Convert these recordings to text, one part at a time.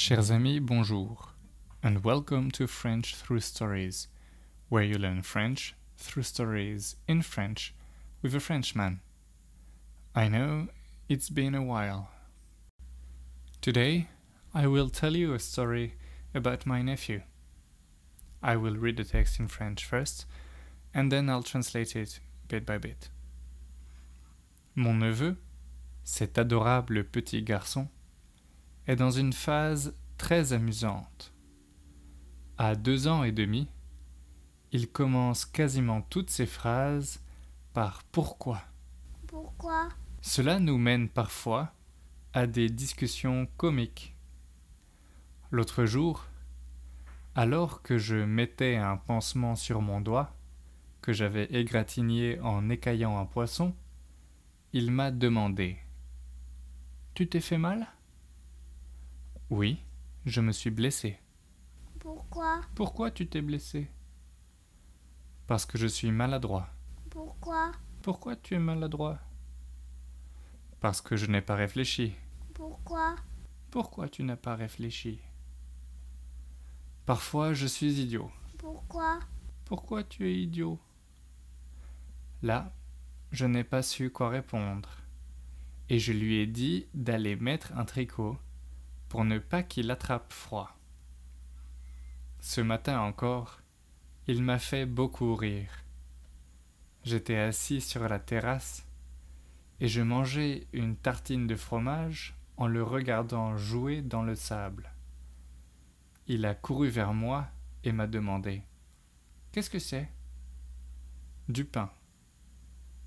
Chers amis, bonjour, and welcome to French Through Stories, where you learn French through stories in French with a Frenchman. I know it's been a while. Today, I will tell you a story about my nephew. I will read the text in French first, and then I'll translate it bit by bit. Mon neveu, cet adorable petit garçon, est dans une phase très amusante. À deux ans et demi, il commence quasiment toutes ses phrases par pourquoi. Pourquoi? Cela nous mène parfois à des discussions comiques. L'autre jour, alors que je mettais un pansement sur mon doigt, que j'avais égratigné en écaillant un poisson, il m'a demandé Tu t'es fait mal? Oui, je me suis blessé. Pourquoi? Pourquoi tu t'es blessé? Parce que je suis maladroit. Pourquoi? Pourquoi tu es maladroit? Parce que je n'ai pas réfléchi. Pourquoi? Pourquoi tu n'as pas réfléchi? Parfois je suis idiot. Pourquoi? Pourquoi tu es idiot? Là, je n'ai pas su quoi répondre. Et je lui ai dit d'aller mettre un tricot pour ne pas qu'il attrape froid. Ce matin encore, il m'a fait beaucoup rire. J'étais assis sur la terrasse et je mangeais une tartine de fromage en le regardant jouer dans le sable. Il a couru vers moi et m'a demandé Qu'est-ce que c'est? Du pain.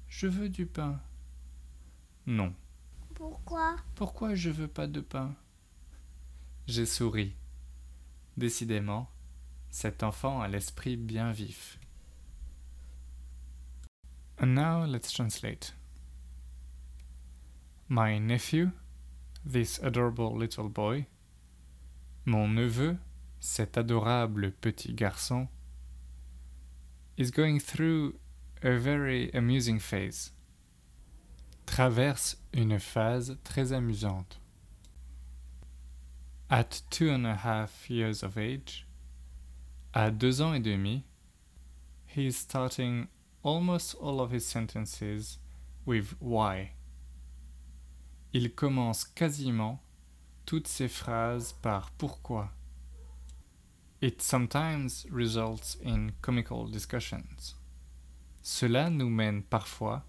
Je veux du pain. Non. Pourquoi Pourquoi je veux pas de pain? J'ai souri. Décidément, cet enfant a l'esprit bien vif. And now let's translate. My nephew, this adorable little boy, mon neveu, cet adorable petit garçon, is going through a very amusing phase. Traverse une phase très amusante. At two and a half years of age, à deux ans et demi, he is starting almost all of his sentences with why. Il commence quasiment toutes ses phrases par pourquoi. It sometimes results in comical discussions. Cela nous mène parfois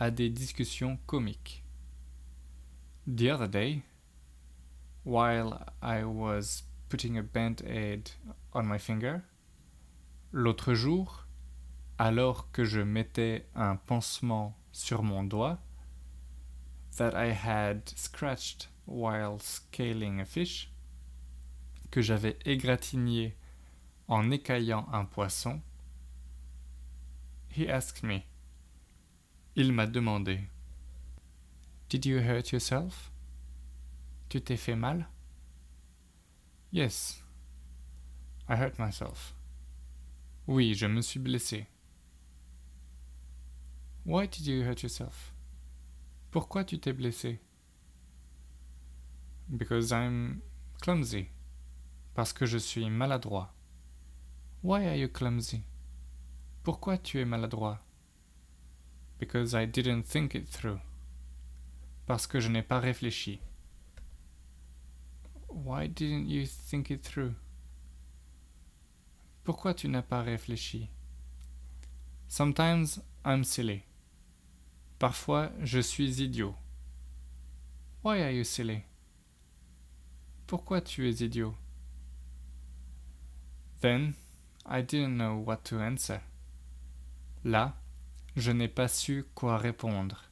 à des discussions comiques. The other day, while I was putting a band-aid on my finger. L'autre jour, alors que je mettais un pansement sur mon doigt, that I had scratched while scaling a fish, que j'avais égratigné en écaillant un poisson, he asked me. Il m'a demandé. Did you hurt yourself? Tu t'es fait mal? Yes. I hurt myself. Oui, je me suis blessé. Why did you hurt yourself? Pourquoi tu t'es blessé? Because I'm clumsy. Parce que je suis maladroit. Why are you clumsy? Pourquoi tu es maladroit? Because I didn't think it through. Parce que je n'ai pas réfléchi. Why didn't you think it through? Pourquoi tu n'as pas réfléchi? Sometimes I'm silly. Parfois je suis idiot. Why are you silly? Pourquoi tu es idiot? Then I didn't know what to answer. Là, je n'ai pas su quoi répondre.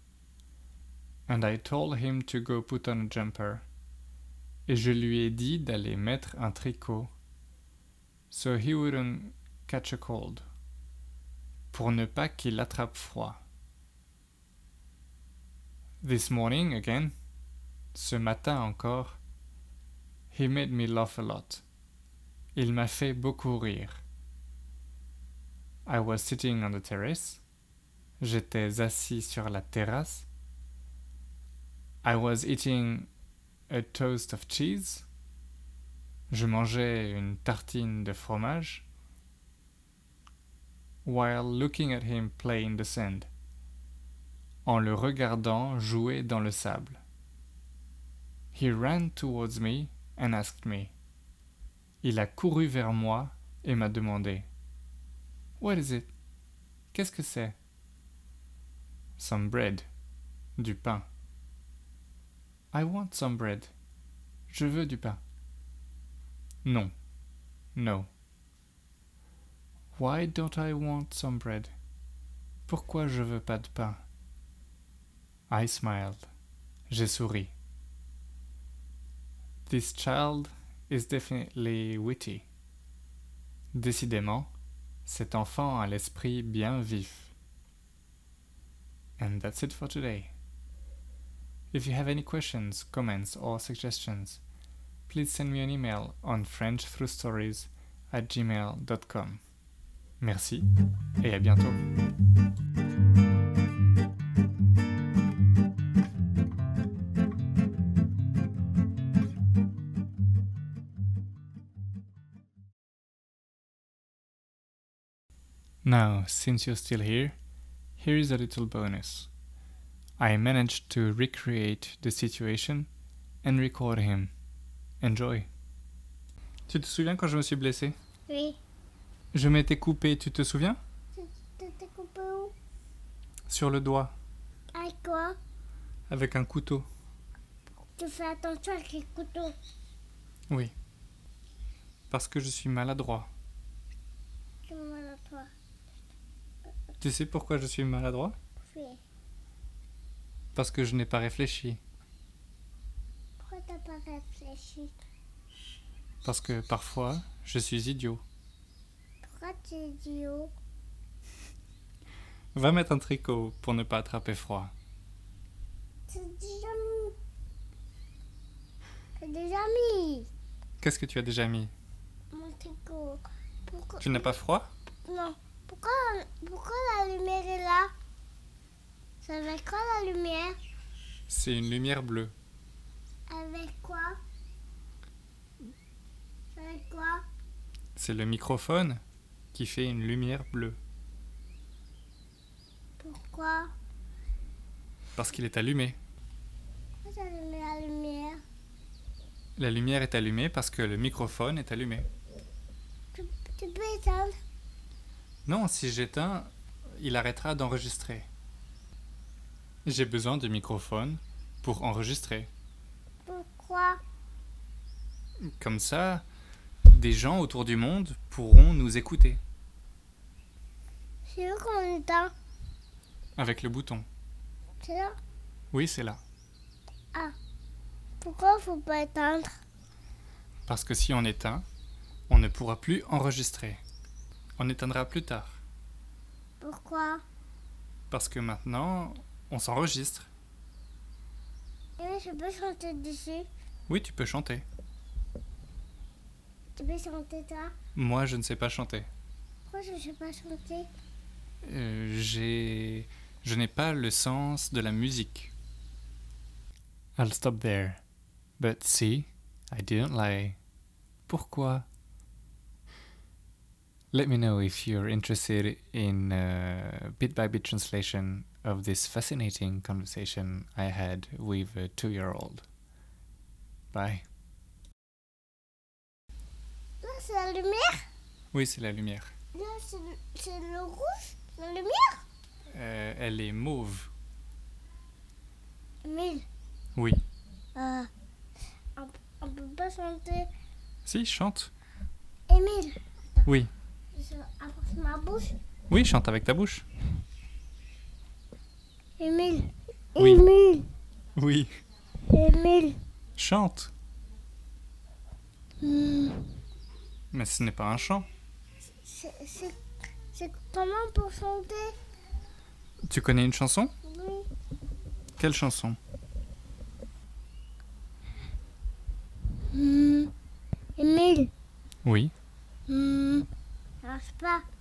And I told him to go put on a jumper et je lui ai dit d'aller mettre un tricot so he wouldn't catch a cold pour ne pas qu'il attrape froid. This morning again, ce matin encore, he made me laugh a lot. Il m'a fait beaucoup rire. I was sitting on the terrace. J'étais assis sur la terrasse. I was eating a toast of cheese. Je mangeais une tartine de fromage while looking at him play in the sand. En le regardant jouer dans le sable. He ran towards me and asked me. Il a couru vers moi et m'a demandé. What is it? Qu'est-ce que c'est? Some bread. Du pain. I want some bread. Je veux du pain. Non. No. Why don't I want some bread? Pourquoi je veux pas de pain? I smiled. J'ai souri. This child is definitely witty. Décidément, cet enfant a l'esprit bien vif. And that's it for today. If you have any questions, comments, or suggestions, please send me an email on frenchthroughstories at gmail.com. Merci et à bientôt. Now, since you're still here, here is a little bonus. I managed to recreate the situation and record him. Enjoy. Tu te souviens quand je me suis blessé? Oui. Je m'étais coupé, tu te souviens? Tu t'es coupé où? Sur le doigt, Avec quoi? Avec un couteau. Tu fais attention avec les couteaux. Oui. Parce que je suis maladroit. Tu me mal à toi. Tu sais pourquoi je suis maladroit? Parce que je n'ai pas réfléchi. Pourquoi t'as pas réfléchi? Parce que parfois, je suis idiot. Pourquoi tu es idiot? Va mettre un tricot pour ne pas attraper froid. C'est déjà mis. Déjà mis. Qu'est-ce que tu as déjà mis? Mon tricot. Pourquoi? Tu n'as pas froid? Non. Pourquoi, pourquoi la lumière est là? C'est avec quoi la lumière? C'est une lumière bleue. Avec quoi? Avec quoi? C'est le microphone qui fait une lumière bleue. Pourquoi? Parce qu'il est allumé. Pourquoi allumé la lumière? La lumière est allumée parce que le microphone est allumé. tu, tu peux éteindre? Non, si j'éteins, il arrêtera d'enregistrer. J'ai besoin de microphone pour enregistrer. Pourquoi? Comme ça, des gens autour du monde pourront nous écouter C'est où qu'on éteint avec le bouton. C'est là Oui, c'est là. Pourquoi faut pas éteindre? Parce que si on éteint, on ne pourra plus enregistrer. On éteindra plus tard. Pourquoi? Parce que maintenant, on s'enregistre. Et je peux chanter dessus Oui, tu peux chanter. Tu peux chanter toi? Moi, je ne sais pas chanter. Pourquoi je ne sais pas chanter? Euh, j'ai... Je n'ai pas le sens de la musique. I'll stop there. But see, I didn't lie. Pourquoi? Let me know if you're interested in a bit by bit translation of this fascinating conversation I had with a two year old. Bye. Là c'est la lumière Oui, c'est la lumière. Là c'est le, rouge La lumière Euh, elle est mauve. Emile Oui. euh, on, on peut pas chanter Si, chante. Emile Oui. Je ma bouche Oui, chante avec ta bouche. Emile Oui. Emile Oui. Emile Chante. Hmm, Mais ce n'est pas un chant. c'est, comment pour chanter? Tu connais une chanson? Oui. Quelle chanson? Hmm, Emile Oui. Ça marche pas